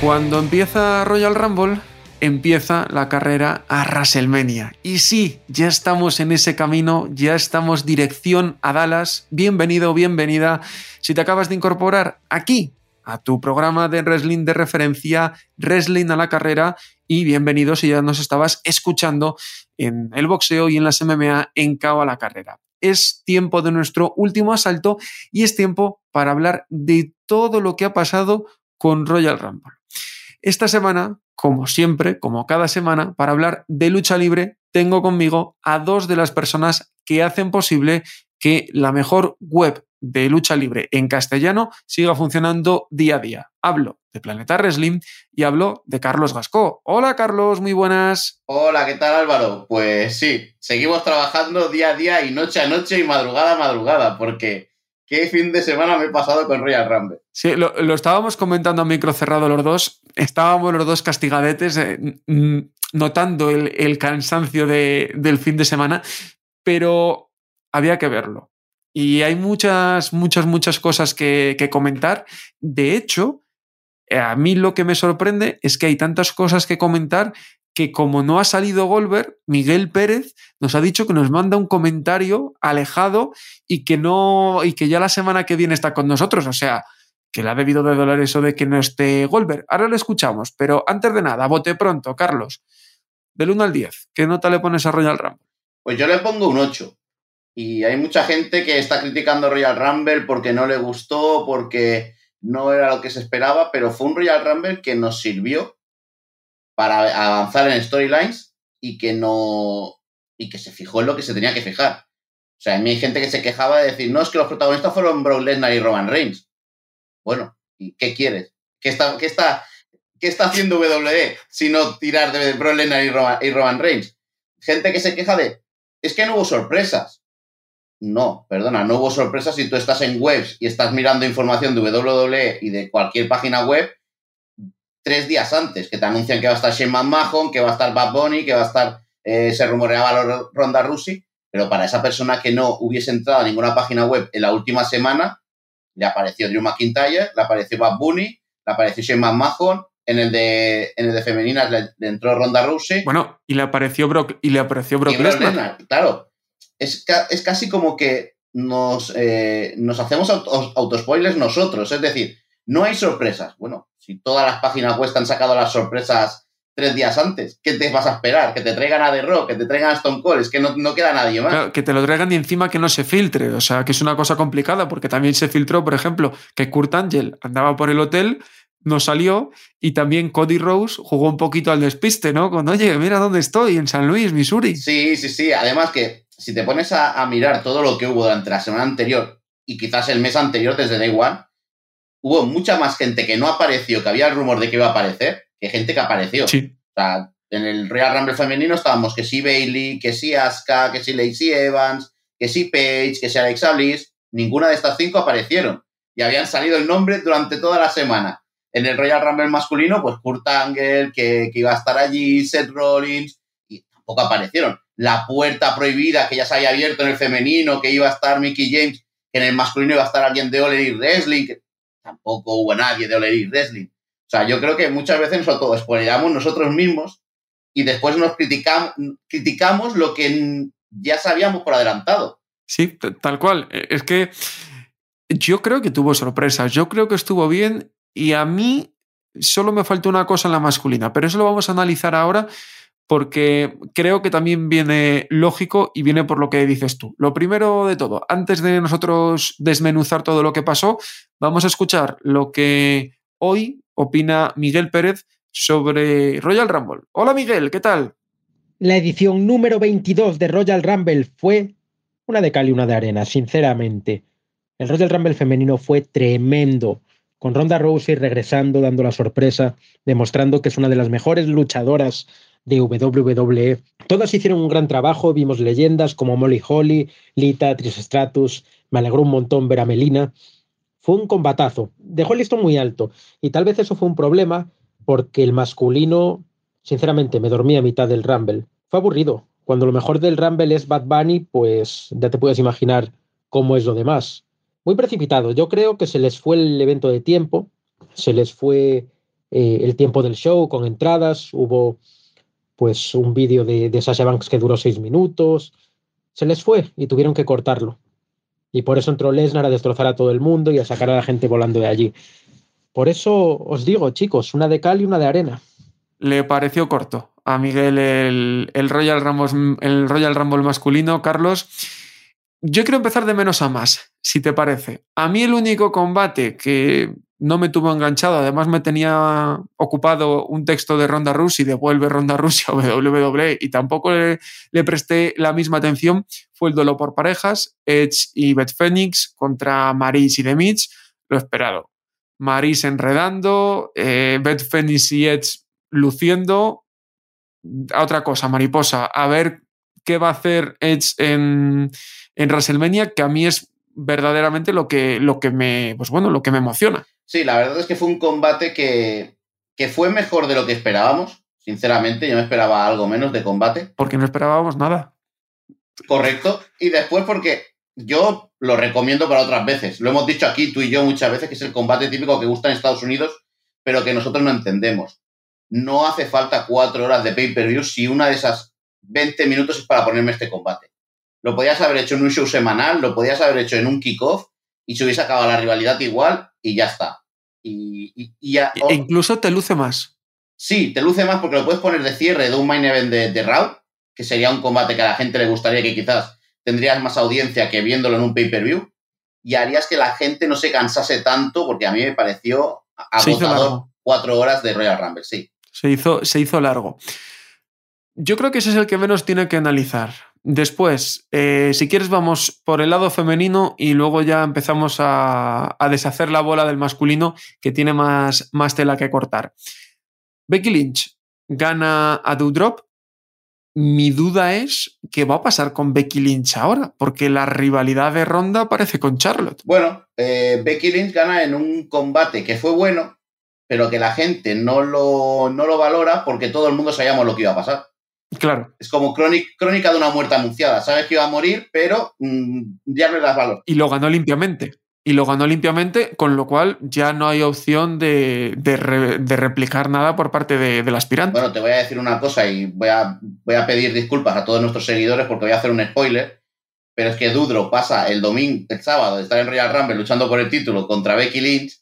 Cuando empieza Royal Rumble, empieza la carrera a WrestleMania. Y sí, ya estamos en ese camino, ya estamos dirección a Dallas. Bienvenido, bienvenida. Si te acabas de incorporar aquí a tu programa de wrestling de referencia, Wrestling a la carrera, y bienvenido si ya nos estabas escuchando en el boxeo y en las MMA en Cao a la carrera. Es tiempo de nuestro último asalto y es tiempo para hablar de todo lo que ha pasado con Royal Rumble. Esta semana, como siempre, como cada semana, para hablar de lucha libre, tengo conmigo a dos de las personas que hacen posible que la mejor web de lucha libre en castellano siga funcionando día a día. Hablo de Planeta Wrestling y hablo de Carlos Gascó. Hola Carlos, muy buenas. Hola, ¿qué tal Álvaro? Pues sí, seguimos trabajando día a día y noche a noche y madrugada a madrugada, porque qué fin de semana me he pasado con Royal Rumble. Sí, lo, lo estábamos comentando a micro cerrado los dos. Estábamos los dos castigadetes, eh, notando el, el cansancio de, del fin de semana, pero había que verlo. Y hay muchas, muchas, muchas cosas que, que comentar. De hecho, a mí lo que me sorprende es que hay tantas cosas que comentar que como no ha salido Goldberg, Miguel Pérez nos ha dicho que nos manda un comentario alejado y que no y que ya la semana que viene está con nosotros, o sea, que le ha debido de doler eso de que no esté Goldberg. Ahora lo escuchamos, pero antes de nada, bote pronto, Carlos. Del 1 al 10, ¿qué nota le pones a Royal Rumble? Pues yo le pongo un 8. Y hay mucha gente que está criticando Royal Rumble porque no le gustó, porque no era lo que se esperaba, pero fue un Royal Rumble que nos sirvió para avanzar en storylines y que no y que se fijó en lo que se tenía que fijar. O sea, a mí hay gente que se quejaba de decir, no, es que los protagonistas fueron Brock Lesnar y Roman Reigns. Bueno, ¿y qué quieres? ¿Qué está, qué está, qué está haciendo WWE si no tirar de Brock Lesnar y Roman, y Roman Reigns? Gente que se queja de, es que no hubo sorpresas. No, perdona, no hubo sorpresas si tú estás en webs y estás mirando información de WWE y de cualquier página web tres días antes, que te anuncian que va a estar Shane McMahon, que va a estar Bad Bunny, que va a estar, eh, se rumoreaba Ronda Rousey, pero para esa persona que no hubiese entrado a ninguna página web en la última semana, le apareció Drew McIntyre, le apareció Bad Bunny, le apareció Shane McMahon, en el de, en el de femeninas le, le entró Ronda Rousey. Bueno, y le apareció Brock, y le apareció Brock, Lesnar. Lesnar, Claro, es, ca- es casi como que nos, eh, nos hacemos auto- autospoilers nosotros, es decir, no hay sorpresas. Bueno, si todas las páginas web han sacado las sorpresas tres días antes, ¿qué te vas a esperar? Que te traigan a The Rock, que te traigan a Stone Cold, es que no, no queda nadie más. Claro, que te lo traigan y encima que no se filtre, o sea, que es una cosa complicada, porque también se filtró, por ejemplo, que Kurt Angle andaba por el hotel, no salió, y también Cody Rose jugó un poquito al despiste, ¿no? Con, oye, mira dónde estoy, en San Luis, Missouri. Sí, sí, sí. Además que si te pones a, a mirar todo lo que hubo durante la semana anterior y quizás el mes anterior desde Day One, hubo mucha más gente que no apareció, que había el rumor de que iba a aparecer, que gente que apareció. Sí. O sea, en el Royal Rumble femenino estábamos que sí Bailey, que sí Asuka, que sí Lacey Evans, que sí Paige, que sí Alexa Bliss. Ninguna de estas cinco aparecieron. Y habían salido el nombre durante toda la semana. En el Royal Rumble masculino, pues Kurt Angle, que, que iba a estar allí, Seth Rollins, y tampoco aparecieron. La puerta prohibida que ya se había abierto en el femenino, que iba a estar Mickey James, que en el masculino iba a estar alguien de All Elite Wrestling, que tampoco hubo nadie de All Elite Wrestling. O sea, yo creo que muchas veces nos autoespoileamos nosotros mismos y después nos criticamos, criticamos lo que ya sabíamos por adelantado. Sí, tal cual. Eh, Es que yo creo que tuvo sorpresas, yo creo que estuvo bien y a mí solo me faltó una cosa en la masculina, pero eso lo vamos a analizar ahora porque creo que también viene lógico y viene por lo que dices tú. Lo primero de todo, antes de nosotros desmenuzar todo lo que pasó, vamos a escuchar lo que hoy opina Miguel Pérez sobre Royal Rumble. Hola Miguel, ¿qué tal? La edición número 22 de Royal Rumble fue una de cal y una de arena, sinceramente. El Royal Rumble femenino fue tremendo. con Ronda Rousey regresando, dando la sorpresa, demostrando que es una de las mejores luchadoras de WWE. Todas hicieron un gran trabajo, vimos leyendas como Molly Holly, Lita, Trish Stratus, me alegró un montón ver a Melina. Fue un combatazo, dejó el listón muy alto y tal vez eso fue un problema porque el masculino, sinceramente, me dormí a mitad del Rumble. Fue aburrido. Cuando lo mejor del Rumble es Bad Bunny, pues ya te puedes imaginar cómo es lo demás. Muy precipitado. Yo creo que se les fue el evento de tiempo, se les fue eh, el tiempo del show con entradas, hubo pues un vídeo de, de Sasha Banks que duró seis minutos, se les fue y tuvieron que cortarlo. Y por eso entró Lesnar a destrozar a todo el mundo y a sacar a la gente volando de allí. Por eso os digo, chicos, una de cal y una de arena. Le pareció corto a Miguel el, Royal, Rumble, el Royal Rumble masculino, Carlos. Yo quiero empezar de menos a más, si te parece. A mí el único combate que no me tuvo enganchado, además me tenía ocupado un texto de Ronda y devuelve Ronda Rousey a WWE y tampoco le, presté la misma atención, fue el duelo por parejas, Edge y Beth Phoenix contra Maris y The Mitch, lo esperado. Maris enredando, eh, Beth y Edge luciendo. A otra cosa, mariposa, a ver qué va a hacer Edge en, en WrestleMania, que a mí es verdaderamente lo que, lo que me, pues bueno, lo que me emociona. Sí, la verdad es que fue un combate que, que fue mejor de lo que esperábamos. Sinceramente, yo me esperaba algo menos de combate. Porque no esperábamos nada. Correcto. Y después porque yo lo recomiendo para otras veces. Lo hemos dicho aquí tú y yo muchas veces, que es el combate típico que gusta en Estados Unidos, pero que nosotros no entendemos. No hace falta cuatro horas de pay-per-view si una de esas 20 minutos es para ponerme este combate. Lo podías haber hecho en un show semanal, lo podías haber hecho en un kickoff y se hubiese acabado la rivalidad igual y ya está. Y, ya, e incluso te luce más. Sí, te luce más porque lo puedes poner de cierre de un main event de, de Raw, que sería un combate que a la gente le gustaría que quizás tendrías más audiencia que viéndolo en un pay-per-view y harías que la gente no se cansase tanto porque a mí me pareció agotador cuatro horas de Royal Rumble, sí. Se hizo, se hizo largo. Yo creo que ese es el que menos tiene que analizar. Después, eh, si quieres, vamos por el lado femenino y luego ya empezamos a, deshacer la bola del masculino que tiene más, más tela que cortar. Becky Lynch gana a Doudrop mi duda es qué va a pasar con Becky Lynch ahora, porque la rivalidad de Ronda parece con Charlotte. Bueno, eh, Becky Lynch gana en un combate que fue bueno, pero que la gente no lo, no lo valora porque todo el mundo sabíamos lo que iba a pasar. Claro. Es como crónica de una muerte anunciada. Sabes que iba a morir, pero mmm, ya no le das valor. Y lo ganó limpiamente y lo ganó limpiamente, con lo cual ya no hay opción de, de, re, de replicar nada por parte de, del aspirante. Bueno, te voy a decir una cosa y voy a, voy a pedir disculpas a todos nuestros seguidores porque voy a hacer un spoiler, pero es que Dudro pasa el domingo, el sábado, de estar en Royal Rumble luchando por el título contra Becky Lynch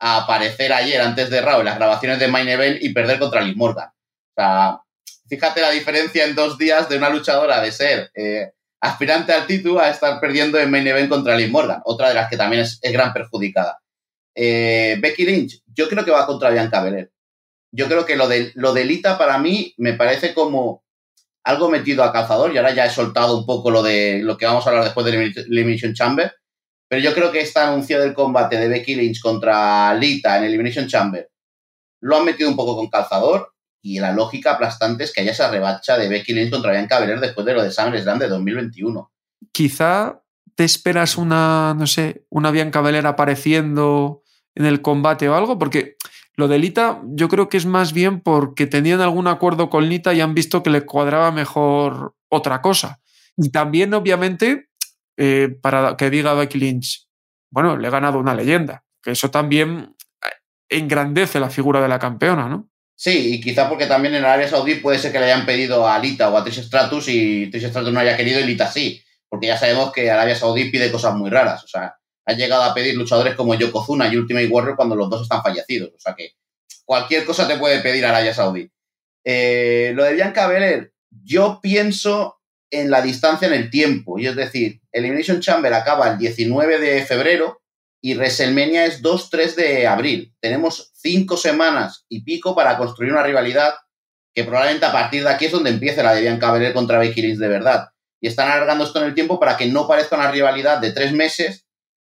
a aparecer ayer antes de Raw en las grabaciones de Main Event y perder contra Liz Morgan. O sea, fíjate la diferencia en dos días de una luchadora de ser... Eh, aspirante al título a estar perdiendo en main event contra Liv Morgan, otra de las que también es, gran perjudicada. Eh, Becky Lynch, yo creo que va contra Bianca Belair. Yo creo que lo de, lo de Lita para mí me parece como algo metido a calzador y ahora ya he soltado un poco lo de lo que vamos a hablar después de Elimination Chamber, pero yo creo que esta anuncio del combate de Becky Lynch contra Lita en Elimination Chamber lo han metido un poco con calzador y la lógica aplastante es que haya esa rebacha de Becky Lynch contra Bianca Belair después de lo de SummerSlam de 2021. Quizá te esperas una, no sé, una Bianca Belair apareciendo en el combate o algo, porque lo de Lita yo creo que es más bien porque tenían algún acuerdo con Lita y han visto que le cuadraba mejor otra cosa. Y también, obviamente, eh, para que diga Becky Lynch, bueno, le he ganado una leyenda, que eso también engrandece la figura de la campeona, ¿no? Sí, y quizá porque también en Arabia Saudí puede ser que le hayan pedido a Alita o a Trish Stratus y Trish Stratus no haya querido y Lita sí, porque ya sabemos que Arabia Saudí pide cosas muy raras, o sea, han llegado a pedir luchadores como Yokozuna y Ultimate Warrior cuando los dos están fallecidos, o sea que cualquier cosa te puede pedir Arabia Saudí. Eh, lo de Bianca Belair, yo pienso en la distancia en el tiempo, y es decir, Elimination Chamber acaba el 19 de febrero y WrestleMania es 2-3 de abril. Tenemos cinco semanas y pico para construir una rivalidad que probablemente a partir de aquí es donde empiece la de Bianca Belair contra Becky Lynch de verdad. Y están alargando esto en el tiempo para que no parezca una rivalidad de tres meses,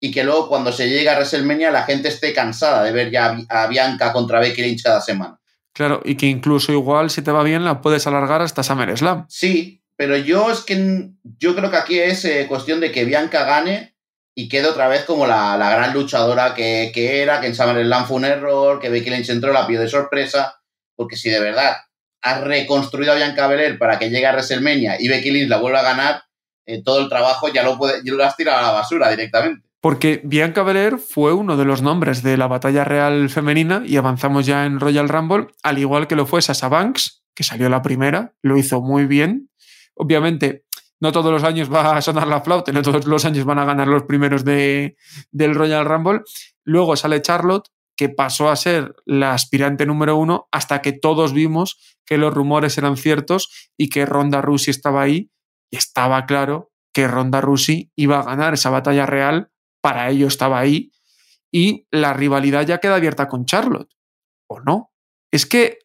y que luego cuando se llegue a WrestleMania la gente esté cansada de ver ya a Bianca contra Becky Lynch cada semana. Claro, y que incluso igual, si te va bien, la puedes alargar hasta SummerSlam. Sí, pero yo es que yo creo que aquí es eh, cuestión de que Bianca gane y quede otra vez como la, gran luchadora que, era, que en SummerSlam fue un error, que Becky Lynch entró, la pidió de sorpresa, porque si de verdad has reconstruido a Bianca Belair para que llegue a WrestleMania y Becky Lynch la vuelva a ganar, eh, todo el trabajo ya lo, puede, ya lo has tirado a la basura directamente. Porque Bianca Belair fue uno de los nombres de la batalla real femenina y avanzamos ya en Royal Rumble, al igual que lo fue Sasha Banks, que salió la primera, lo hizo muy bien. Obviamente, no todos los años va a sonar la flauta, no todos los años van a ganar los primeros de, del Royal Rumble. Luego sale Charlotte, que pasó a ser la aspirante número uno hasta que todos vimos que los rumores eran ciertos y que Ronda Rousey estaba ahí y estaba claro que Ronda Rousey iba a ganar esa batalla real, para ello estaba ahí y la rivalidad ya queda abierta con Charlotte. ¿O no? Es que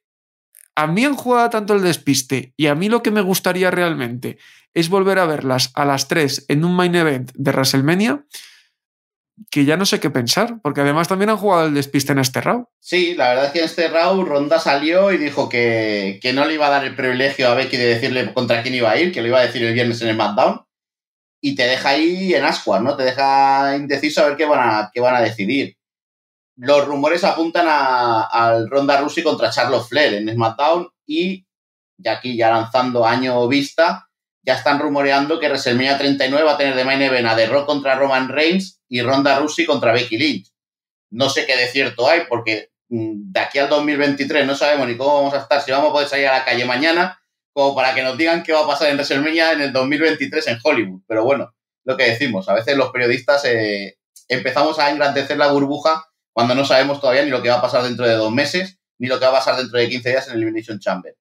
a mí han jugado tanto el despiste y a mí lo que me gustaría realmente es volver a verlas a las 3 en un main event de WrestleMania que ya no sé qué pensar, porque además también han jugado el despiste en este round. Sí, la verdad es que en este round Ronda salió y dijo que, no le iba a dar el privilegio a Becky de decirle contra quién iba a ir, que lo iba a decir el viernes en el SmackDown, y te deja ahí en ascuas, ¿no? Te deja indeciso a ver qué van a, qué van a decidir. Los rumores apuntan al Ronda Rousey contra Charlotte Flair en SmackDown y, ya aquí ya lanzando año vista, ya están rumoreando que WrestleMania 39 va a tener de main event a The Rock contra Roman Reigns y Ronda Rousey contra Becky Lynch. No sé qué de cierto hay, porque mm, de aquí al 2023 no sabemos ni cómo vamos a estar, si vamos a poder salir a la calle mañana, como para que nos digan qué va a pasar en WrestleMania en el 2023 en Hollywood. Pero bueno, lo que decimos, a veces los periodistas eh, empezamos a engrandecer la burbuja cuando no sabemos todavía ni lo que va a pasar dentro de dos meses, ni lo que va a pasar dentro de 15 días en el Elimination Chamber.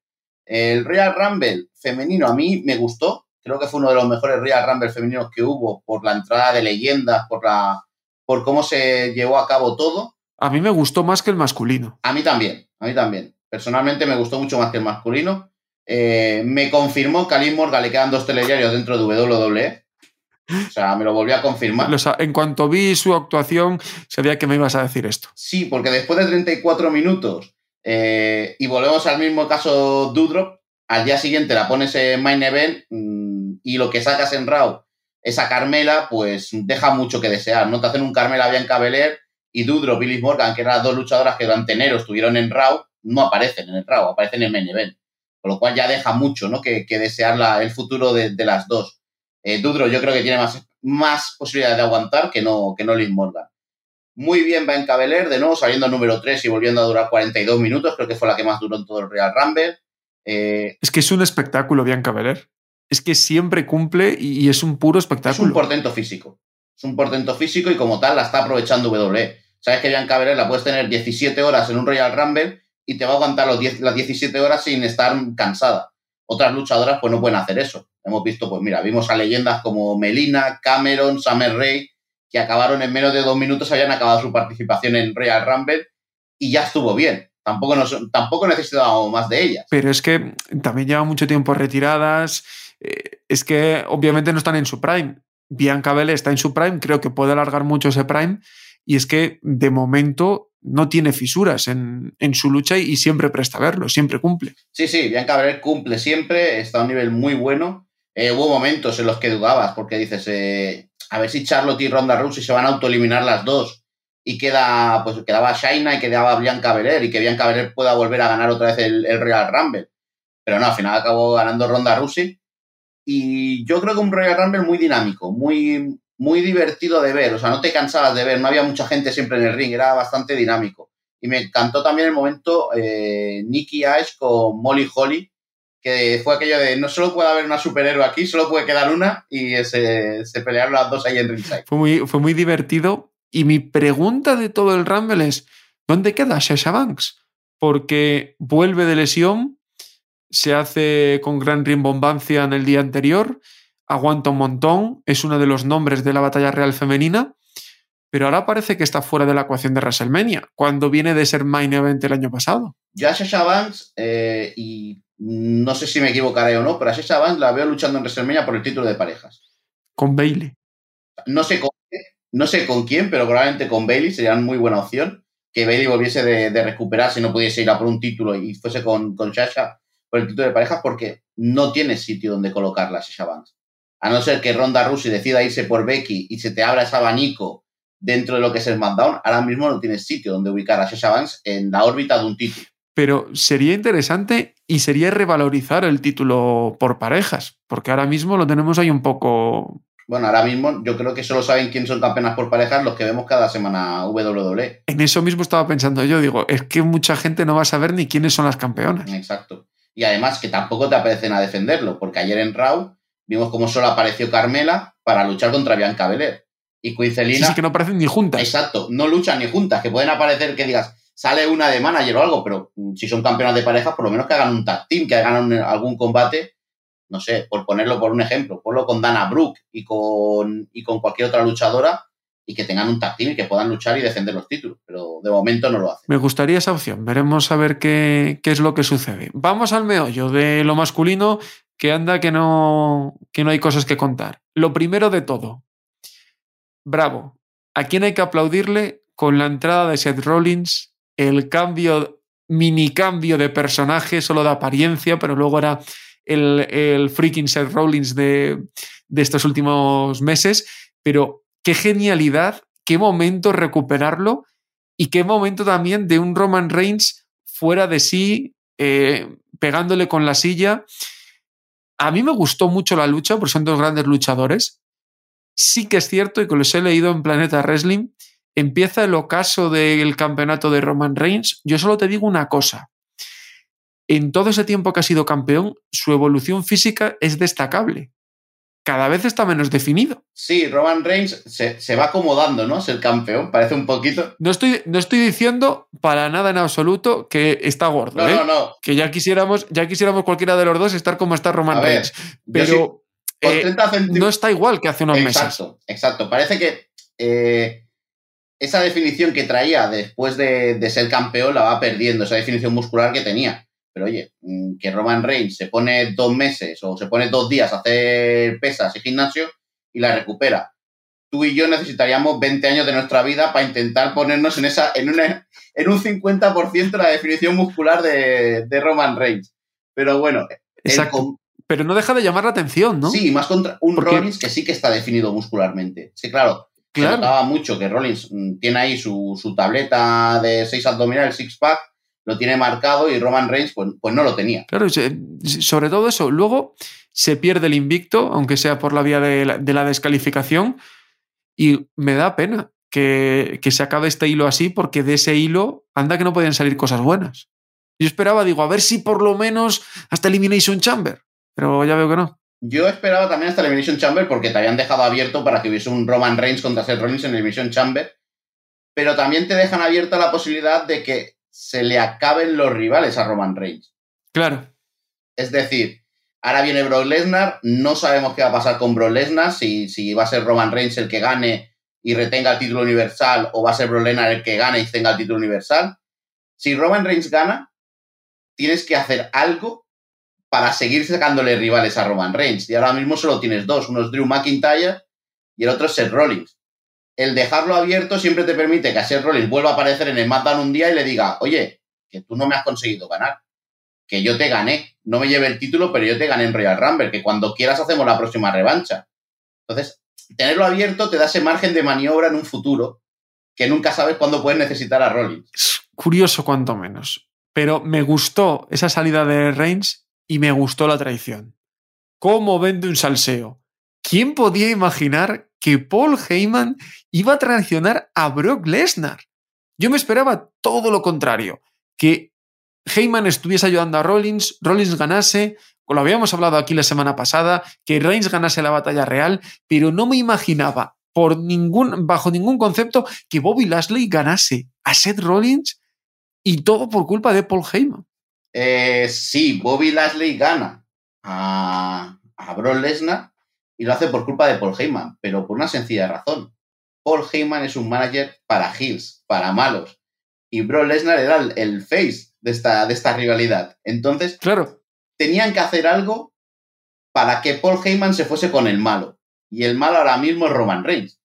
El Real Rumble femenino a mí me gustó. Creo que fue uno de los mejores Real Rumble femeninos que hubo por la entrada de leyendas, por, la, por cómo se llevó a cabo todo. A mí me gustó más que el masculino. A mí también, a mí también. Personalmente me gustó mucho más que el masculino. Eh, me confirmó que a Liz Morgan le quedan dos telediarios dentro de WWE. O sea, me lo volvió a confirmar. en cuanto vi su actuación, sabía que me ibas a decir esto. Sí, porque después de 34 minutos eh, y volvemos al mismo caso Dudrop. Al día siguiente la pones en Main Event mm, y lo que sacas en Raw, esa Carmela, pues deja mucho que desear. No te hacen un Carmela Bianca Belair y Dudrop y Morgan, que eran las dos luchadoras que durante enero estuvieron en Raw, no aparecen en el Raw, aparecen en Main Event. Con lo cual ya deja mucho ¿no? que, desear el futuro de, las dos. Eh, yo creo que tiene más, más posibilidades de aguantar que no, que no Liz Morgan. Muy bien va en Cabeler, de nuevo saliendo número 3 y volviendo a durar 42 minutos, creo que fue la que más duró en todo el Real Rumble. Eh, es que es un espectáculo Bianca Belair. Es que siempre cumple y, es un puro espectáculo. Es un portento físico. Es un portento físico y como tal la está aprovechando WWE. Sabes que Bianca Belair la puedes tener 17 horas en un Royal Rumble y te va a aguantar los 10, las 17 horas sin estar cansada. Otras luchadoras pues no pueden hacer eso. Hemos visto, pues mira, vimos a leyendas como Melina, Cameron, Summer Rae, que acabaron en menos de dos minutos, habían acabado su participación en Real Rumble y ya estuvo bien. Tampoco, nos, tampoco necesitábamos más de ellas. Pero es que también llevan mucho tiempo retiradas. Eh, es que obviamente no están en su prime. Bianca Belair está en su prime, creo que puede alargar mucho ese prime. Y es que de momento no tiene fisuras en, su lucha y, siempre presta a verlo, siempre cumple. Sí, sí, Bianca Belair cumple siempre, está a un nivel muy bueno. Eh, hubo momentos en los que dudabas, porque dices, eh, a ver si Charlotte y Ronda Rousey se van a autoeliminar las dos y queda, pues quedaba Shaina y quedaba Bianca Belair y que Bianca Belair pueda volver a ganar otra vez el, Real Rumble. Pero no, al final acabó ganando Ronda Rousey. Y yo creo que un Royal Rumble muy dinámico, muy, muy divertido de ver. O sea, no te cansabas de ver, no había mucha gente siempre en el ring, era bastante dinámico. Y me encantó también el momento eh, Nikki con Molly Holly, que fue aquello de no solo puede haber una superhéroe aquí, solo puede quedar una y se, se pelearon las dos ahí en ringside. Fue muy, fue muy divertido y mi pregunta de todo el Rumble es, ¿dónde queda Sasha Banks? Porque vuelve de lesión, se hace con gran rimbombancia en el día anterior, aguanta un montón, es uno de los nombres de la batalla real femenina, pero ahora parece que está fuera de la ecuación de WrestleMania, cuando viene de ser main event el año pasado. Ya Sasha Banks, eh, y no sé si me equivocaré o no, pero a Sasha Banks la veo luchando en WrestleMania por el título de parejas. Con Bailey. No sé cómo, No sé con quién, pero probablemente con Bailey sería muy buena opción. Que Bailey volviese de, de recuperar si no pudiese ir a por un título y fuese con, con Sasha por el título de parejas, porque no tiene sitio donde colocarla Sasha Banks. A no ser que Ronda Rousey decida irse por Becky y se te abra ese abanico dentro de lo que es el SmackDown, ahora mismo no tienes sitio donde ubicar a Sasha Banks en la órbita de un título. Pero sería interesante y sería revalorizar el título por parejas, porque ahora mismo lo tenemos ahí un poco bueno, ahora mismo yo creo que solo saben quién son campeonas por parejas los que vemos cada semana WWE. En eso mismo estaba pensando yo, digo, es que mucha gente no va a saber ni quiénes son las campeonas. Exacto. Y además que tampoco te aparecen a defenderlo, porque ayer en Raw vimos cómo solo apareció Carmela para luchar contra Bianca Belair. Y Quincelina... Sí, sí, que no aparecen ni juntas. Exacto, no luchan ni juntas, que pueden aparecer que digas, sale una de manager o algo, pero si son campeonas de parejas, por lo menos que hagan un tag team, que hagan algún combate no sé, por ponerlo por un ejemplo, ponlo con Dana Brooke y con, y con cualquier otra luchadora y que tengan un tag y que puedan luchar y defender los títulos, pero de momento no lo hacen. Me gustaría esa opción, veremos a ver qué, qué es lo que sucede. Vamos al meollo de lo masculino, que anda que no, que no hay cosas que contar. Lo primero de todo, bravo, ¿a quién hay que aplaudirle con la entrada de Seth Rollins, el cambio, mini cambio de personaje, solo de apariencia, pero luego era el, freaking Seth Rollins de, de estos últimos meses, pero qué genialidad, qué momento recuperarlo y qué momento también de un Roman Reigns fuera de sí, eh, pegándole con la silla. A mí me gustó mucho la lucha, porque son dos grandes luchadores. Sí que es cierto, y que los he leído en Planeta Wrestling, empieza el ocaso del campeonato de Roman Reigns. Yo solo te digo una cosa en todo ese tiempo que ha sido campeón, su evolución física es destacable. Cada vez está menos definido. Sí, Roman Reigns se, va acomodando, ¿no? Es el campeón, parece un poquito. No estoy, no estoy diciendo para nada en absoluto que está gordo. No, ¿eh? no, no. Que ya quisiéramos, ya quisiéramos cualquiera de los dos estar como está Roman Reigns. Pero eh, no está igual que hace unos meses. Exacto, exacto. Parece que eh, esa definición que traía después de, de ser campeón la va perdiendo, esa definición muscular que tenía. Pero oye, mm, que Roman Reigns se pone dos meses o se pone dos días a hacer pesas y gimnasio y la recupera. Tú y yo necesitaríamos 20 años de nuestra vida para intentar ponernos en esa en, en un 50% la definición muscular de, Roman Reigns. Pero bueno. Exacto. Pero no deja de llamar la atención, ¿no? Sí, más contra un Rollins que sí que está definido muscularmente. Sí, claro, claro. se notaba mucho que Rollins mm, tiene ahí su, su tableta de seis abdominales, six pack, lo tiene marcado y Roman Reigns pues, pues no lo tenía. Claro, sobre todo eso. Luego se pierde el invicto, aunque sea por la vía de la, descalificación, y me da pena que, que, se acabe este hilo así, porque de ese hilo anda que no podían salir cosas buenas. Yo esperaba, digo, a ver si por lo menos hasta Elimination Chamber, pero ya veo que no. Yo esperaba también hasta Elimination Chamber porque te habían dejado abierto para que hubiese un Roman Reigns contra Seth Rollins en Elimination Chamber, pero también te dejan abierta la posibilidad de que se le acaben los rivales a Roman Reigns. Claro. Es decir, ahora viene Brock Lesnar, no sabemos qué va a pasar con Brock Lesnar, si, si va a ser Roman Reigns el que gane y retenga el título universal o va a ser Brock Lesnar el que gane y tenga el título universal. Si Roman Reigns gana, tienes que hacer algo para seguir sacándole rivales a Roman Reigns. Y ahora mismo solo tienes dos, uno es Drew McIntyre y el otro es Seth Rollins el dejarlo abierto siempre te permite que a Seth Rollins vuelva a aparecer en el SmackDown un día y le diga, oye, que tú no me has conseguido ganar, que yo te gané, no me lleve el título, pero yo te gané en Royal Rumble, que cuando quieras hacemos la próxima revancha. Entonces, tenerlo abierto te da ese margen de maniobra en un futuro que nunca sabes cuándo puedes necesitar a Rollins. Curioso cuanto menos. Pero me gustó esa salida de Reigns y me gustó la traición. ¿Cómo vende un salseo? ¿Quién podía imaginar que Paul Heyman iba a traicionar a Brock Lesnar. Yo me esperaba todo lo contrario, que Heyman estuviese ayudando a Rollins, Rollins ganase, lo habíamos hablado aquí la semana pasada, que Reigns ganase la batalla real, pero no me imaginaba por ningún, bajo ningún concepto que Bobby Lashley ganase a Seth Rollins y todo por culpa de Paul Heyman. Eh, sí, Bobby Lashley gana a, a Brock Lesnar y lo hace por culpa de Paul Heyman, pero por una sencilla razón. Paul Heyman es un manager para heels, para malos. Y Bro Lesnar era el, face de esta, de esta rivalidad. Entonces, claro. tenían que hacer algo para que Paul Heyman se fuese con el malo. Y el malo ahora mismo es Roman Reigns.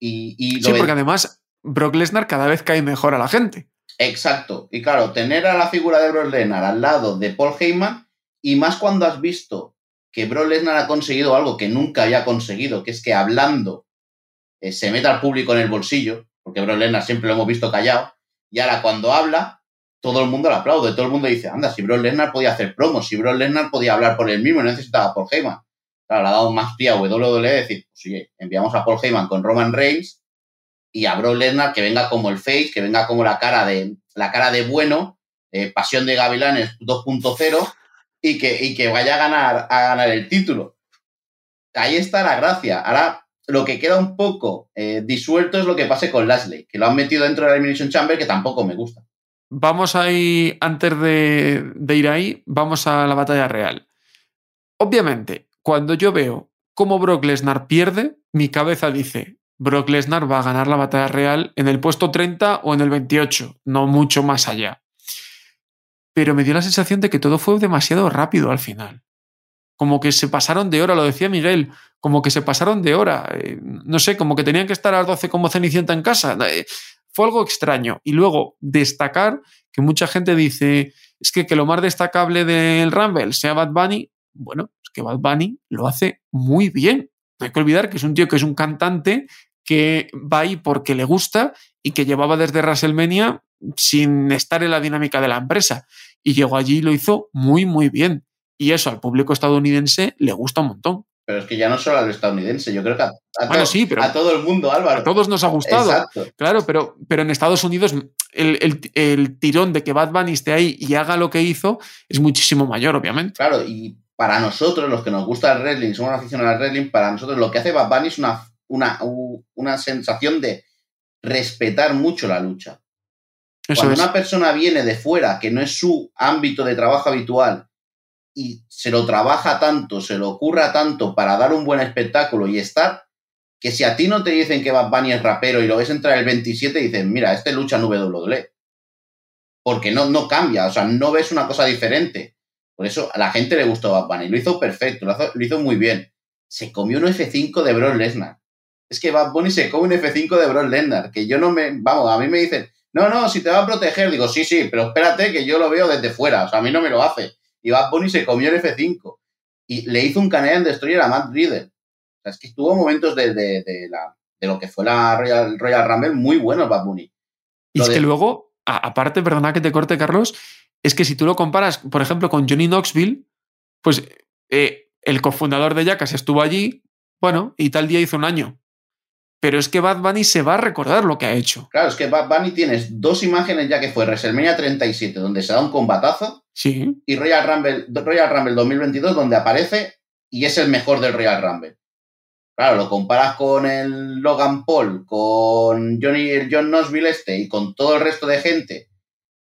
Y, y sí, porque además Brock Lesnar cada vez cae mejor a la gente. Exacto. Y claro, tener a la figura de Brock Lesnar al lado de Paul Heyman, y más cuando has visto que Brock Lesnar ha conseguido algo que nunca había conseguido, que es que hablando eh, se meta al público en el bolsillo, porque Brock Lesnar siempre lo hemos visto callado, y ahora cuando habla, todo el mundo lo aplaude, todo el mundo dice, anda, si Brock Lesnar podía hacer promos, si Brock Lesnar podía hablar por él mismo, no necesitaba a Paul Heyman. Claro, le ha dado más pie a WWE decir, pues oye, enviamos a Paul Heyman con Roman Reigns y a Brock Lesnar que venga como el face, que venga como la cara de, la cara de bueno, eh, Pasión de Gavilanes 2.0 y que, y que vaya a ganar, a ganar el título. Ahí está la gracia. Ahora, lo que queda un poco eh, disuelto es lo que pase con Lashley, que lo han metido dentro de la Elimination Chamber, que tampoco me gusta. Vamos ahí, antes de, de ir ahí, vamos a la batalla real. Obviamente, cuando yo veo cómo Brock Lesnar pierde, mi cabeza dice, Brock Lesnar va a ganar la batalla real en el puesto 30 o en el 28, no mucho más allá. Pero me dio la sensación de que todo fue demasiado rápido al final. Como que se pasaron de hora, lo decía Miguel, como que se pasaron de hora. Eh, no sé, como que tenían que estar a las 12 como Cenicienta en casa. Eh, fue algo extraño. Y luego destacar que mucha gente dice, es que, que lo más destacable del Rumble sea Bad Bunny. Bueno, es que Bad Bunny lo hace muy bien. No hay que olvidar que es un tío que es un cantante que va ahí porque le gusta y que llevaba desde WrestleMania sin estar en la dinámica de la empresa. Y llegó allí y lo hizo muy, muy bien. Y eso al público estadounidense le gusta un montón. Pero es que ya no solo al estadounidense, yo creo que a, a, todo el mundo, Álvaro. A todos nos ha gustado. Claro, pero, pero en Estados Unidos el, el, tirón de que Bad Bunny esté ahí y haga lo que hizo es muchísimo mayor, obviamente. Claro, y para nosotros, los que nos gusta el wrestling, somos aficionados al wrestling, para nosotros lo que hace Bad Bunny es una, una, una sensación de respetar mucho la lucha. Cuando una persona viene de fuera, que no es su ámbito de trabajo habitual, y se lo trabaja tanto, se lo ocurra tanto para dar un buen espectáculo y estar, que si a ti no te dicen que Bad Bunny es rapero y lo ves entrar el 27, dicen, mira, este lucha en WWE. Porque no, no cambia, o sea, no ves una cosa diferente. Por eso a la gente le gustó Bad Bunny. Lo hizo perfecto, lo hizo, lo hizo muy bien. Se comió un F5 de Brock Lesnar. Es que Bad Bunny se come un F5 de Brock Lesnar, que yo no me... Vamos, a mí me dicen, no, no, si te va a proteger, digo, sí, sí, pero espérate que yo lo veo desde fuera, o sea, a mí no me lo hace y Bad Bunny se comió el F5 y le hizo un Canadian Destroyer a Matt Riddle. O sea, es que tuvo momentos de, de, la, de lo que fue la Royal, Royal Rumble muy buenos Bad Bunny. y es que luego, aparte, perdona que te corte, Carlos, es que si tú lo comparas, por ejemplo, con Johnny Knoxville, pues eh, el cofundador de Jackass estuvo allí, bueno, y tal día hizo un año. Pero es que Bad Bunny se va a recordar lo que ha hecho. Claro, es que Bad Bunny tienes dos imágenes ya que fue WrestleMania 37, donde se da un combatazo, Sí. Y Royal Rumble, Royal Rumble 2022, donde aparece y es el mejor del Royal Rumble. Claro, lo comparas con el Logan Paul, con Johnny, el John Knoxville este y con todo el resto de gente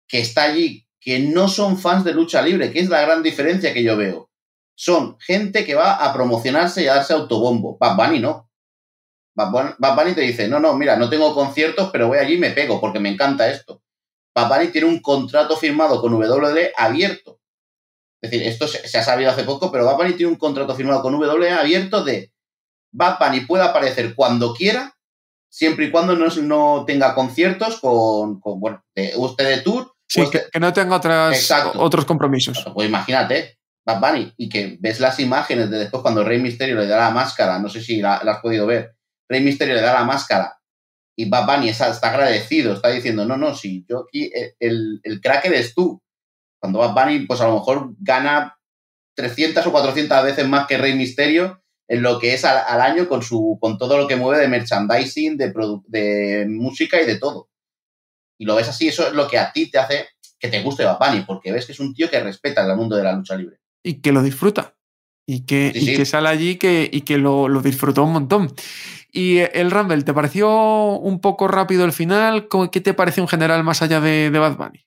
que está allí, que no son fans de lucha libre, que es la gran diferencia que yo veo. Son gente que va a promocionarse y a darse autobombo. Bad Bunny no. Bad Bunny te dice, no, no, mira, no tengo conciertos, pero voy allí y me pego porque me encanta esto. Bad tiene un contrato firmado con WWE abierto. Es decir, esto se, ha sabido hace poco, pero Bad tiene un contrato firmado con WWE abierto de Bad Bunny puede aparecer cuando quiera, siempre y cuando no, no tenga conciertos con, bueno, usted de tour. Sí, que, no tenga otras, otros compromisos. Pues imagínate, Bad Bunny, y que ves las imágenes de después cuando Rey Misterio le da la máscara, no sé si la, la has podido ver, Rey Misterio le da la máscara y Bad Bunny está, agradecido, está diciendo, no, no, si yo aquí, eh, el, el crack eres tú. Cuando Bad Bunny, pues a lo mejor gana 300 o 400 veces más que Rey Misterio en lo que es al, año con, su, con todo lo que mueve de merchandising, de, de música y de todo. Y lo ves así, eso es lo que a ti te hace que te guste Bad Bunny, porque ves que es un tío que respeta el mundo de la lucha libre. Y que lo disfruta. Y que, que sale allí que, y que lo, lo disfrutó un montón. Y el Rumble, ¿te pareció un poco rápido el final? ¿Qué te pareció en general más allá de, Bad Bunny?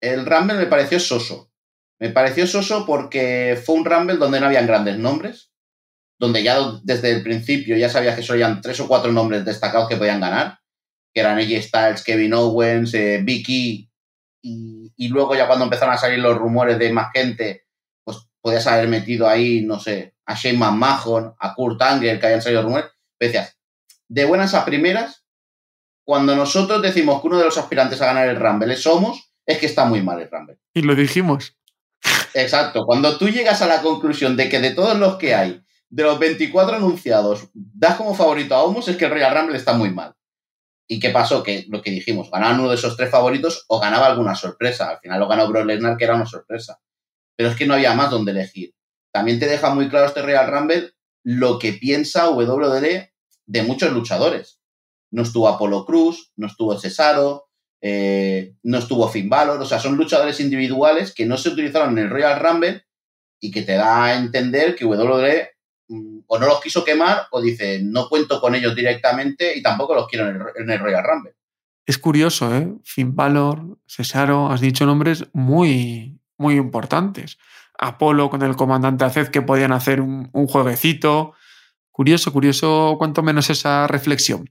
El Rumble me pareció soso. Me pareció soso porque fue un Rumble donde no habían grandes nombres, donde ya desde el principio ya sabías que solo habían tres o cuatro nombres destacados que podían ganar, que eran AJ Styles, Kevin Owens, eh, Vicky, y, y, luego ya cuando empezaron a salir los rumores de más gente, podías haber metido ahí, no sé, a Shane McMahon, a Kurt Angle, que hayan salido rumores, decías, de buenas a primeras, cuando nosotros decimos que uno de los aspirantes a ganar el Rumble es Somos, es que está muy mal el Rumble. Y lo dijimos. Exacto. Cuando tú llegas a la conclusión de que de todos los que hay, de los 24 anunciados, das como favorito a Homos, es que el Royal Rumble está muy mal. ¿Y qué pasó? Que lo que dijimos, ganaba uno de esos tres favoritos o ganaba alguna sorpresa. Al final lo ganó Brock Lesnar, que era una sorpresa. Pero es que no había más donde elegir. También te deja muy claro este Royal Rumble lo que piensa WWE de muchos luchadores. No estuvo Apolo Cruz, no estuvo Cesaro, eh, no estuvo Finn Balor, o sea, son luchadores individuales que no se utilizaron en el Royal Rumble y que te da a entender que WWE mm, o no los quiso quemar o dice, no cuento con ellos directamente y tampoco los quiero en el, Royal Rumble. Es curioso, ¿eh? Finn Balor, Cesaro, has dicho nombres muy, muy importantes. Apolo con el comandante Aced que podían hacer un, un jueguecito. Curioso, curioso, cuanto menos esa reflexión.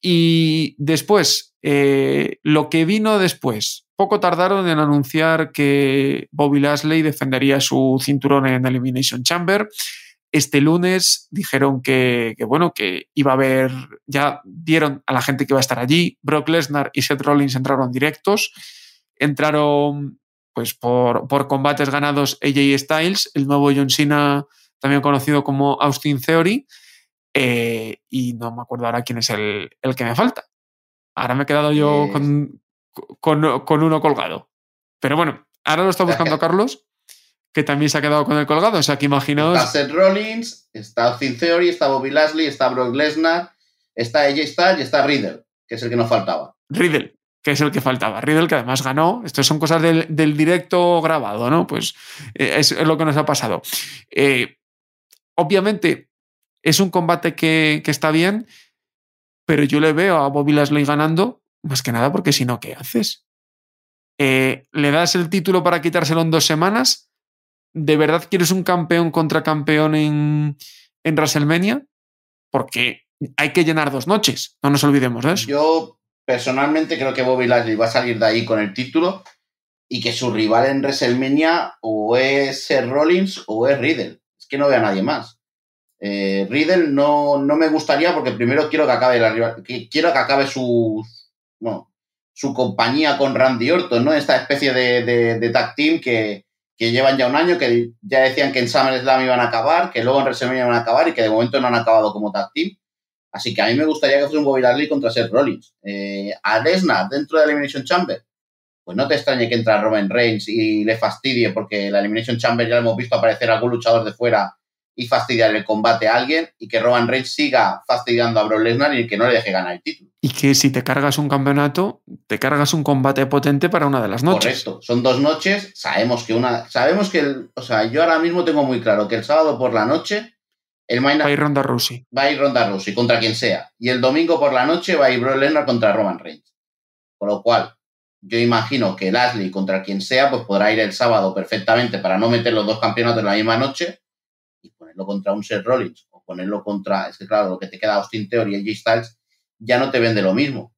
Y después, eh, lo que vino después, poco tardaron en anunciar que Bobby Lashley defendería su cinturón en Elimination Chamber. Este lunes dijeron que, bueno, que iba a haber, ya dieron a la gente que iba a estar allí. Brock Lesnar y Seth Rollins entraron directos. Entraron pues por, por combates ganados AJ Styles, el nuevo John Cena, también conocido como Austin Theory, eh, y no me acuerdo ahora quién es el, que me falta. Ahora me he quedado yo con, con, uno colgado. Pero bueno, ahora lo está buscando Carlos, que también se ha quedado con el colgado. O sea, que imaginaos. Está Seth Rollins, está Austin Theory, está Bobby Lashley, está Brock Lesnar, está AJ Styles y está Riddle, que es el que nos faltaba. Riddle, que es el que faltaba. Riddle, que además ganó. Esto son cosas del, directo grabado, ¿no? Pues eh, es, lo que nos ha pasado. Eh, obviamente, es un combate que, está bien, pero yo le veo a Bobby Lashley ganando, más que nada porque si no, ¿qué haces? Eh, ¿Le das el título para quitárselo en dos semanas? ¿De verdad quieres un campeón contra campeón en, en WrestleMania? Porque hay que llenar dos noches, no nos olvidemos de eso. Yo personalmente creo que Bobby Lashley va a salir de ahí con el título y que su rival en WrestleMania o es Rollins o es Riddle. Es que no veo a nadie más. Eh, Riddle no, no, me gustaría porque primero quiero que acabe la, quiero que acabe su, su compañía con Randy Orton, ¿no? Esta especie de, de, tag team que, llevan ya un año, que ya decían que en SummerSlam iban a acabar, que luego en WrestleMania iban a acabar y que de momento no han acabado como tag team. Así que a mí me gustaría que fuese un Bobby Lashley contra Seth Rollins. Eh, a Lesnar dentro de la Elimination Chamber, pues no te extrañe que entra Roman Reigns y le fastidie porque la Elimination Chamber ya hemos visto aparecer algún luchador de fuera y fastidiar el combate a alguien y que Roman Reigns siga fastidiando a Brock Lesnar y que no le deje ganar el título. Y que si te cargas un campeonato, te cargas un combate potente para una de las noches. Correcto, son dos noches, sabemos que una, sabemos que, el, o sea, yo ahora mismo tengo muy claro que el sábado por la noche el va a ir Ronda Rousey. Va a ir Ronda Rousey contra quien sea. Y el domingo por la noche va a ir Brock Lesnar contra Roman Reigns. Con lo cual, yo imagino que Lashley contra quien sea, pues podrá ir el sábado perfectamente para no meter los dos campeonatos en la misma noche ponerlo contra un Seth Rollins o ponerlo contra, es que claro, lo que te queda Austin Theory y G Styles ya no te vende lo mismo.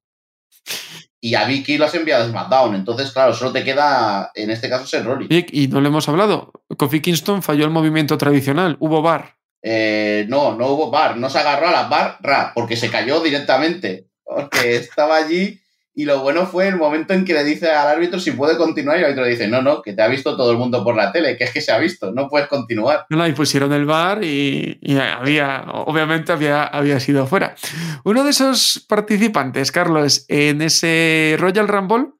Y a Vicky lo has enviado a SmackDown, entonces claro, solo te queda en este caso Seth Rollins. Y, no le hemos hablado, Kofi Kingston falló el movimiento tradicional, hubo bar. Eh, no, no hubo bar, no se agarró a la bar, porque se cayó directamente, porque estaba allí y lo bueno fue el momento en que le dice al árbitro si puede continuar y el árbitro le dice, no, no, que te ha visto todo el mundo por la tele, que es que se ha visto, no puedes continuar. No, y pusieron el bar y, había, obviamente había, había sido fuera. Uno de esos participantes, Carlos, en ese Royal Rumble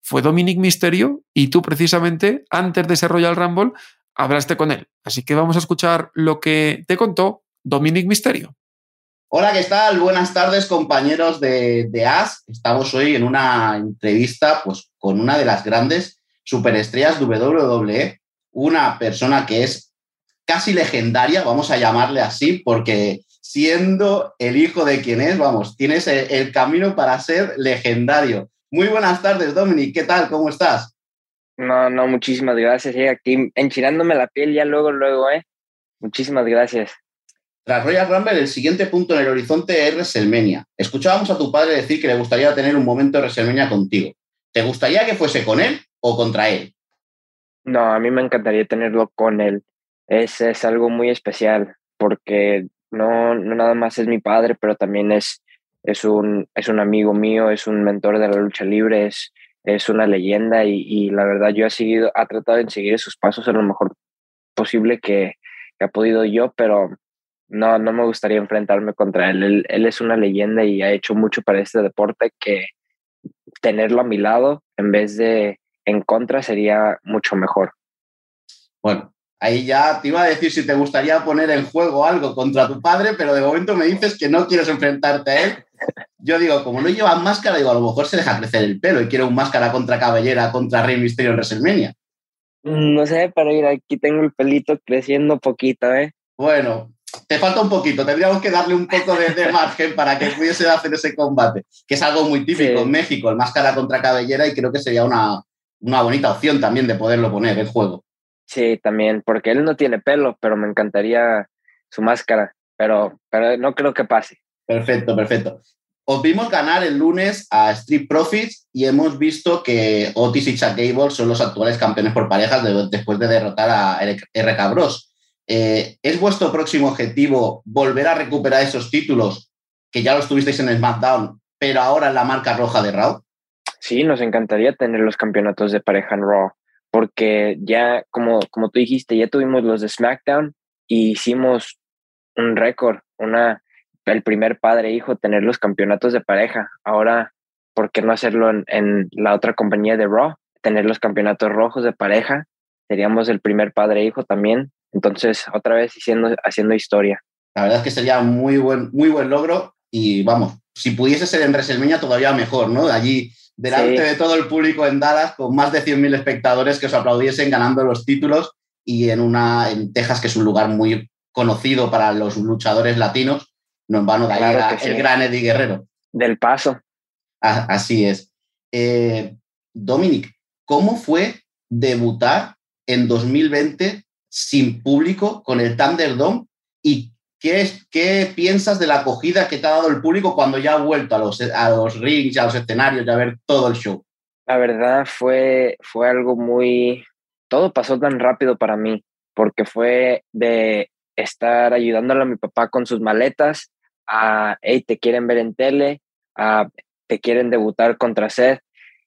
fue Dominic Mysterio y tú precisamente antes de ese Royal Rumble hablaste con él. Así que vamos a escuchar lo que te contó Dominic Mysterio. Hola, ¿qué tal? Buenas tardes, compañeros de, de AS. Estamos hoy en una entrevista pues, con una de las grandes superestrellas WWE, una persona que es casi legendaria, vamos a llamarle así, porque siendo el hijo de quien es, vamos, tienes el, camino para ser legendario. Muy buenas tardes, Dominic, ¿qué tal? ¿Cómo estás? No, no, muchísimas gracias. Eh, aquí enchinándome la piel ya luego, luego, ¿eh? Muchísimas gracias. Tras Royal Rumble, el siguiente punto en el horizonte es WrestleMania. Escuchábamos a tu padre decir que le gustaría tener un momento de WrestleMania contigo. ¿Te gustaría que fuese con él o contra él? No, a mí me encantaría tenerlo con él. Es, es algo muy especial porque no, no nada más es mi padre, pero también es es un, es un amigo mío, es un mentor de la lucha libre, es, es una leyenda y, la verdad yo he seguido, ha tratado de seguir sus pasos a lo mejor posible que, que, ha podido yo, pero no, no me gustaría enfrentarme contra él. él. Él es una leyenda y ha hecho mucho para este deporte que tenerlo a mi lado en vez de en contra sería mucho mejor. Bueno, ahí ya te iba a decir si te gustaría poner en juego algo contra tu padre, pero de momento me dices que no quieres enfrentarte a él. Yo digo, como no lleva máscara, digo, a lo mejor se deja crecer el pelo y quiere un máscara contra cabellera contra Rey Misterio en WrestleMania. Mm, no sé, pero mira, aquí tengo el pelito creciendo poquito, ¿eh? Bueno, te falta un poquito, tendríamos que darle un poco de, margen para que pudiese hacer ese combate, que es algo muy típico en México, el máscara contra cabellera, y creo que sería una, una bonita opción también de poderlo poner en juego. Sí, también, porque él no tiene pelo, pero me encantaría su máscara, pero, pero no creo que pase. Perfecto, perfecto. Os vimos ganar el lunes a Street Profits y hemos visto que Otis y Chuck Gable son los actuales campeones por parejas después de derrotar a RK Bros. Eh, ¿Es vuestro próximo objetivo volver a recuperar esos títulos que ya los tuvisteis en SmackDown, pero ahora en la marca roja de Raw? Sí, nos encantaría tener los campeonatos de pareja en Raw, porque ya, como, como tú dijiste, ya tuvimos los de SmackDown y hicimos un récord, una, el primer padre e hijo tener los campeonatos de pareja. Ahora, ¿por qué no hacerlo en, en la otra compañía de Raw? Tener los campeonatos rojos de pareja. Seríamos el primer padre e hijo también entonces, otra vez haciendo, haciendo historia. La verdad es que sería muy buen, muy buen logro y vamos, si pudiese ser en WrestleMania todavía mejor, ¿no? Allí delante de todo el público en Dallas con más de 100.000 espectadores que os aplaudiesen ganando los títulos y en una en Texas que es un lugar muy conocido para los luchadores latinos, no en vano ahí el gran Eddie Guerrero. Del paso. así es. Eh, Dominic, ¿cómo fue debutar en 2020 sin público con el Thunderdome y qué, es, qué piensas de la acogida que te ha dado el público cuando ya ha vuelto a los, a los rings, a los escenarios, a ver todo el show. La verdad fue, fue algo muy... Todo pasó tan rápido para mí, porque fue de estar ayudándole a mi papá con sus maletas, a, hey, te quieren ver en tele, a, te quieren debutar contra Seth,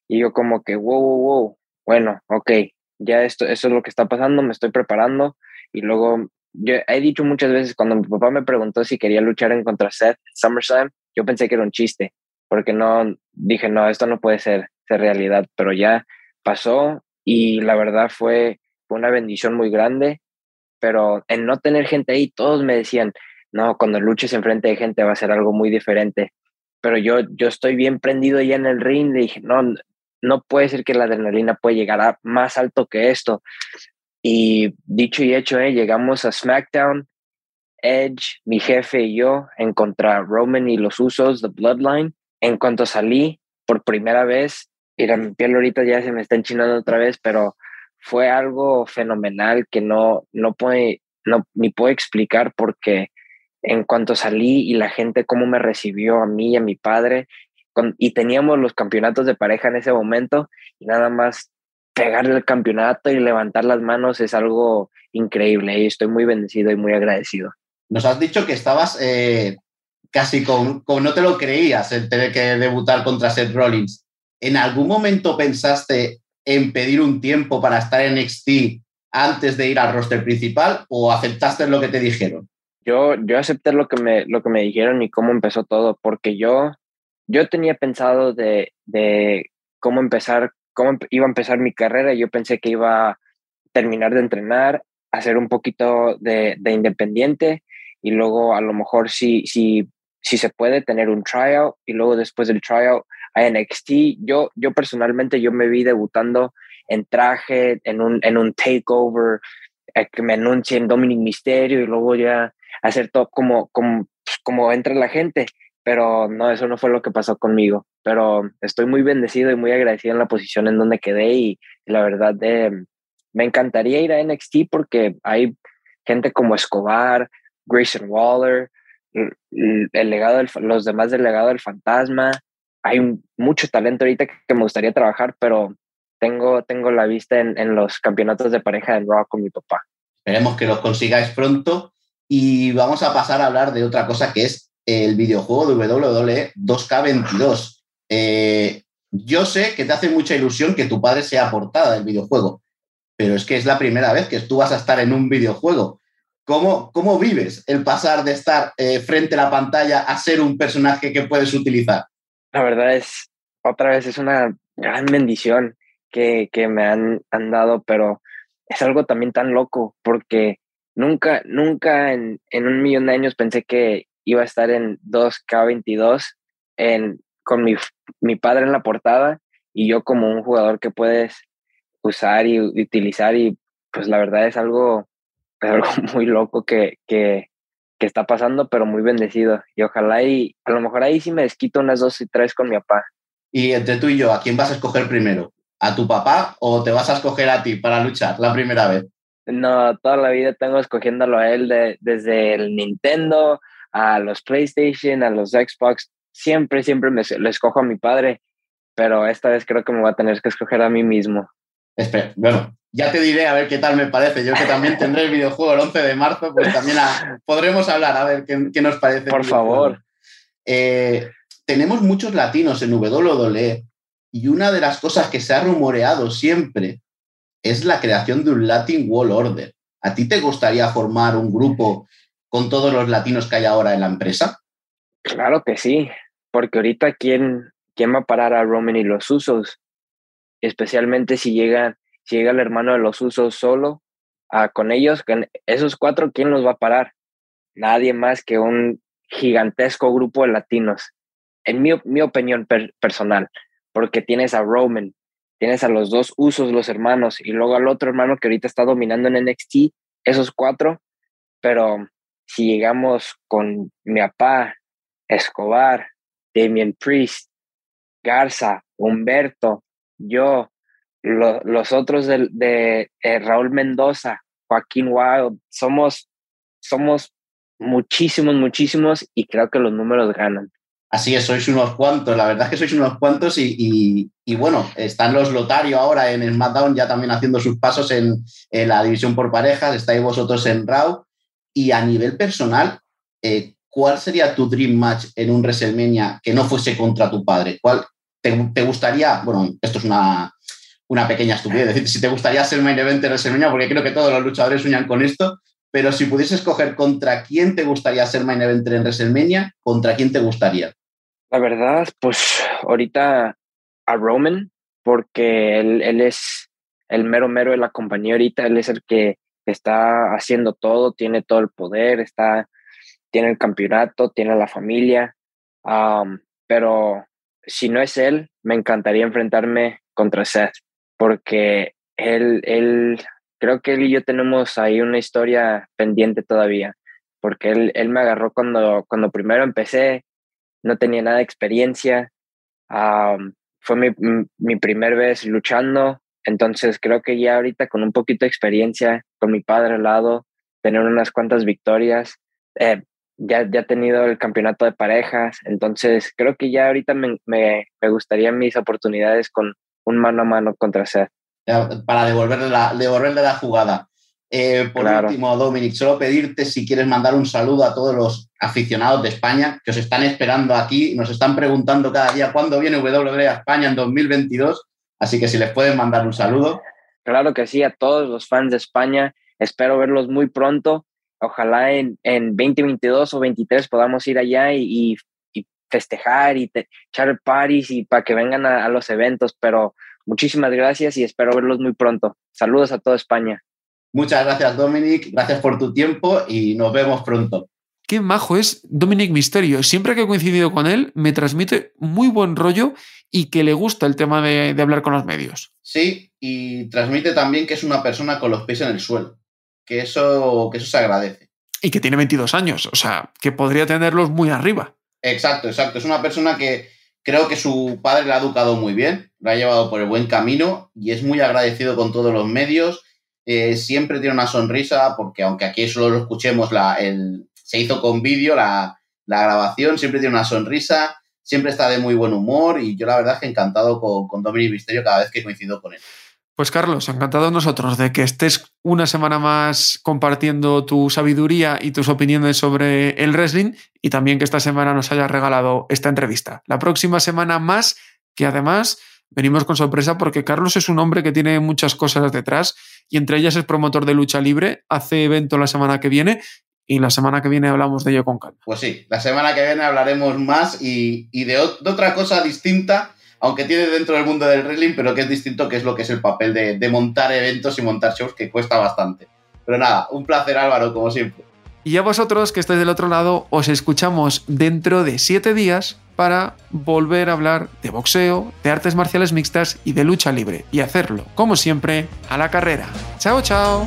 y yo como que, wow, wow, wow, bueno, ok, ya esto, eso es lo que está pasando, me estoy preparando y luego yo he dicho muchas veces cuando mi papá me preguntó si quería luchar contra Seth en SummerSlam, yo pensé que era un chiste, porque no dije, no, esto no puede ser, ser realidad, pero ya pasó y la verdad fue, fue una bendición muy grande, pero en no tener gente ahí, todos me decían, no, cuando luches enfrente de gente va a ser algo muy diferente. Pero yo, yo estoy bien prendido ya en el ring, le dije, no, no puede ser que la adrenalina puede llegar a más alto que esto. Y dicho y hecho, eh, llegamos a SmackDown, Edge, mi jefe y yo, en contra Roman y los usos, The Bloodline. En cuanto salí por primera vez, mira, mi piel ahorita ya se me está enchinando otra vez, pero fue algo fenomenal que no, no puede, no, ni puedo explicar porque en cuanto salí y la gente cómo me recibió a mí y a mi padre y teníamos los campeonatos de pareja en ese momento y nada más pegarle el campeonato y levantar las manos es algo increíble y estoy muy bendecido y muy agradecido. Nos has dicho que estabas eh, casi con, no te lo creías el tener que debutar contra Seth Rollins. ¿En algún momento pensaste en pedir un tiempo para estar en NXT antes de ir al roster principal o aceptaste lo que te dijeron? Yo, yo acepté lo que, me, lo que me dijeron y cómo empezó todo, porque yo yo tenía pensado de, cómo empezar, cómo iba a empezar mi carrera. Yo pensé que iba a terminar de entrenar, hacer un poquito de, independiente y luego a lo mejor si, si, si se puede tener un tryout y luego después del tryout a NXT. Yo, yo personalmente yo me vi debutando en traje, en un, en un takeover, eh, que me anuncien Dominic Misterio y luego ya hacer todo como, como, pues, como entra la gente pero no, eso no fue lo que pasó conmigo. Pero estoy muy bendecido y muy agradecido en la posición en donde quedé y, la verdad de, me encantaría ir a NXT porque hay gente como Escobar, Grayson Waller, el, legado los demás del legado del fantasma. Hay mucho talento ahorita que, me gustaría trabajar, pero tengo, tengo la vista en, en los campeonatos de pareja en Raw con mi papá. Esperemos que los consigáis pronto y vamos a pasar a hablar de otra cosa que es el videojuego de WWE 2K22. Eh, yo sé que te hace mucha ilusión que tu padre sea portada del videojuego, pero es que es la primera vez que tú vas a estar en un videojuego. ¿Cómo, cómo vives el pasar de estar eh, frente a la pantalla a ser un personaje que puedes utilizar? La verdad es, otra vez, es una gran bendición que, que me han, han, dado, pero es algo también tan loco porque nunca, nunca en, en un millón de años pensé que iba a estar en 2K22 en, con mi, mi padre en la portada y yo como un jugador que puedes usar y utilizar y pues la verdad es algo, algo muy loco que, que, que, está pasando, pero muy bendecido. Y ojalá y a lo mejor ahí sí me desquito unas dos y tres con mi papá. Y entre tú y yo, ¿a quién vas a escoger primero? ¿A tu papá o te vas a escoger a ti para luchar la primera vez? No, toda la vida tengo escogiéndolo a él de, desde el Nintendo a los PlayStation, a los Xbox. Siempre, siempre me, le escojo a mi padre, pero esta vez creo que me voy a tener que escoger a mí mismo. Espera, bueno, ya te diré a ver qué tal me parece. Yo que también tendré el videojuego el 11 de marzo, pues también podremos hablar a ver qué, qué nos parece. Por favor. Eh, tenemos muchos latinos en WWE y una de las cosas que se ha rumoreado siempre es la creación de un Latin Wall Order. ¿A ti te gustaría formar un grupo con todos los latinos que hay ahora en la empresa? Claro que sí, porque ahorita quién, quién va a parar a Roman y los usos, especialmente si llega, si llega el hermano de los usos solo, a, con ellos, esos cuatro, ¿quién los va a parar? Nadie más que un gigantesco grupo de latinos, en mi, mi opinión personal, porque tienes a Roman, tienes a los dos usos, los hermanos, y luego al otro hermano que ahorita está dominando en NXT, esos cuatro, pero si llegamos con mi papá, Escobar, Damien Priest, Garza, Humberto, yo, lo, los otros de, de eh, Raúl Mendoza, Joaquín Wild, somos, somos muchísimos, muchísimos y creo que los números ganan. Así es, sois unos cuantos, la verdad es que sois unos cuantos y, y, y bueno, están los Lotario ahora en SmackDown ya también haciendo sus pasos en, la división por parejas, estáis vosotros en Raw y a nivel personal, eh, ¿cuál sería tu dream match en un WrestleMania que no fuese contra tu padre? ¿Cuál te, gustaría? Bueno, esto es una, una pequeña estupidez, es decir, si te gustaría ser main event en WrestleMania, porque creo que todos los luchadores sueñan con esto, pero si pudieses escoger contra quién te gustaría ser main event en WrestleMania, ¿contra quién te gustaría? La verdad, pues ahorita a Roman, porque él, él es el mero mero de la compañía ahorita, él es el que está haciendo todo, tiene todo el poder, está, tiene el campeonato, tiene la familia, pero si no es él, me encantaría enfrentarme contra Seth, porque él, él, creo que él y yo tenemos ahí una historia pendiente todavía, porque él, él me agarró cuando, cuando primero empecé, no tenía nada de experiencia, um, fue mi, mi primer vez luchando, entonces creo que ya ahorita con un poquito de experiencia, con mi padre al lado, tener unas cuantas victorias, eh, ya, ya tenido el campeonato de parejas, entonces creo que ya ahorita me, me, me gustaría mis oportunidades con un mano a mano contra Seth. Para devolverle la, devolverle la jugada. Eh, por claro. último, Dominic, solo pedirte si quieres mandar un saludo a todos los aficionados de España que os están esperando aquí, nos están preguntando cada día cuándo viene WWE a España en 2022 Así que si les pueden mandar un saludo. Claro que sí, a todos los fans de España. Espero verlos muy pronto. Ojalá en, en 2022 o 23 podamos ir allá y, y, festejar y te, echar parties y para que vengan a, a los eventos. Pero muchísimas gracias y espero verlos muy pronto. Saludos a toda España. Muchas gracias, Dominic. Gracias por tu tiempo y nos vemos pronto. Qué majo es Dominic Misterio. Siempre que he coincidido con él, me transmite muy buen rollo y que le gusta el tema de, de, hablar con los medios. Sí, y transmite también que es una persona con los pies en el suelo, que eso, que eso se agradece. Y que tiene 22 años, o sea, que podría tenerlos muy arriba. Exacto, exacto. Es una persona que creo que su padre le ha educado muy bien, lo ha llevado por el buen camino y es muy agradecido con todos los medios. Eh, siempre tiene una sonrisa, porque aunque aquí solo lo escuchemos, la, se hizo con vídeo la, la grabación, siempre tiene una sonrisa siempre está de muy buen humor y yo la verdad es que encantado con, con Dominic Misterio cada vez que coincido con él. Pues Carlos, encantado nosotros de que estés una semana más compartiendo tu sabiduría y tus opiniones sobre el wrestling y también que esta semana nos hayas regalado esta entrevista. La próxima semana más, que además venimos con sorpresa porque Carlos es un hombre que tiene muchas cosas detrás y entre ellas es promotor de lucha libre, hace evento la semana que viene y la semana que viene hablamos de ello con calma. Pues sí, la semana que viene hablaremos más y, de, de otra cosa distinta aunque tiene dentro del mundo del wrestling, pero que es distinto, que es lo que es el papel de, montar eventos y montar shows, que cuesta bastante. Pero nada, un placer Álvaro, como siempre. Y a vosotros que estáis del otro lado, os escuchamos dentro de siete días para volver a hablar de boxeo, de artes marciales mixtas y de lucha libre. Y hacerlo, como siempre, a la carrera. Chao, chao.